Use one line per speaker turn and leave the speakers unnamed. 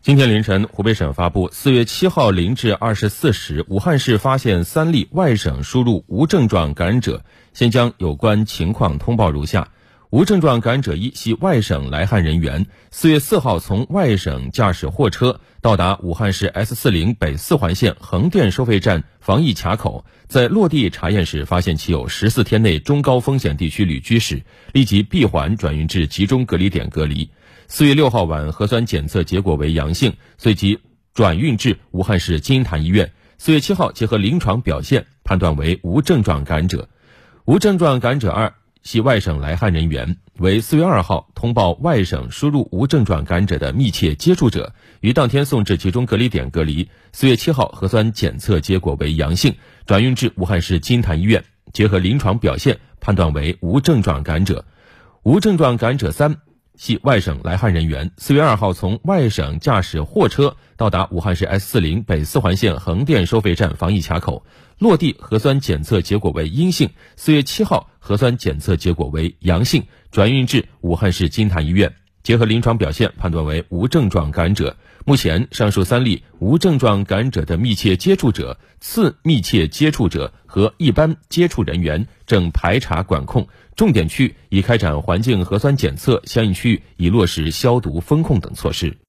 今天凌晨，湖北省发布，四月七号零至二十四时，武汉市发现三例外省输入无症状感染者。现将有关情况通报如下：无症状感染者一系外省来汉人员，四月四号从外省驾驶货车到达武汉市 S 四零北四环线横店收费站防疫卡口，在落地查验时发现其有十四天内中高风险地区旅居史，立即闭环转运至集中隔离点隔离。四月六号晚核酸检测结果为阳性，随即转运至武汉市金银潭医院。四月七号结合临床表现判断为无症状感染者。无症状感染者二系外省来汉人员，为四月二号通报外省输入无症状感染者的密切接触者，于当天送至集中隔离点隔离。四月七号核酸检测结果为阳性，转运至武汉市金银潭医院，结合临床表现判断为无症状感染者。无症状感染者三。系外省来汉人员，四月二号从外省驾驶货车到达武汉市 S 四零北四环线横店收费站防疫卡口，落地核酸检测结果为阴性。四月七号核酸检测结果为阳性，转运至武汉市金坛医院，结合临床表现判断为无症状感染者。目前，上述三例无症状感染者的密切接触者、次密切接触者和一般接触人员正排查管控，重点区域已开展环境核酸检测，相应区域已落实消毒、封控等措施。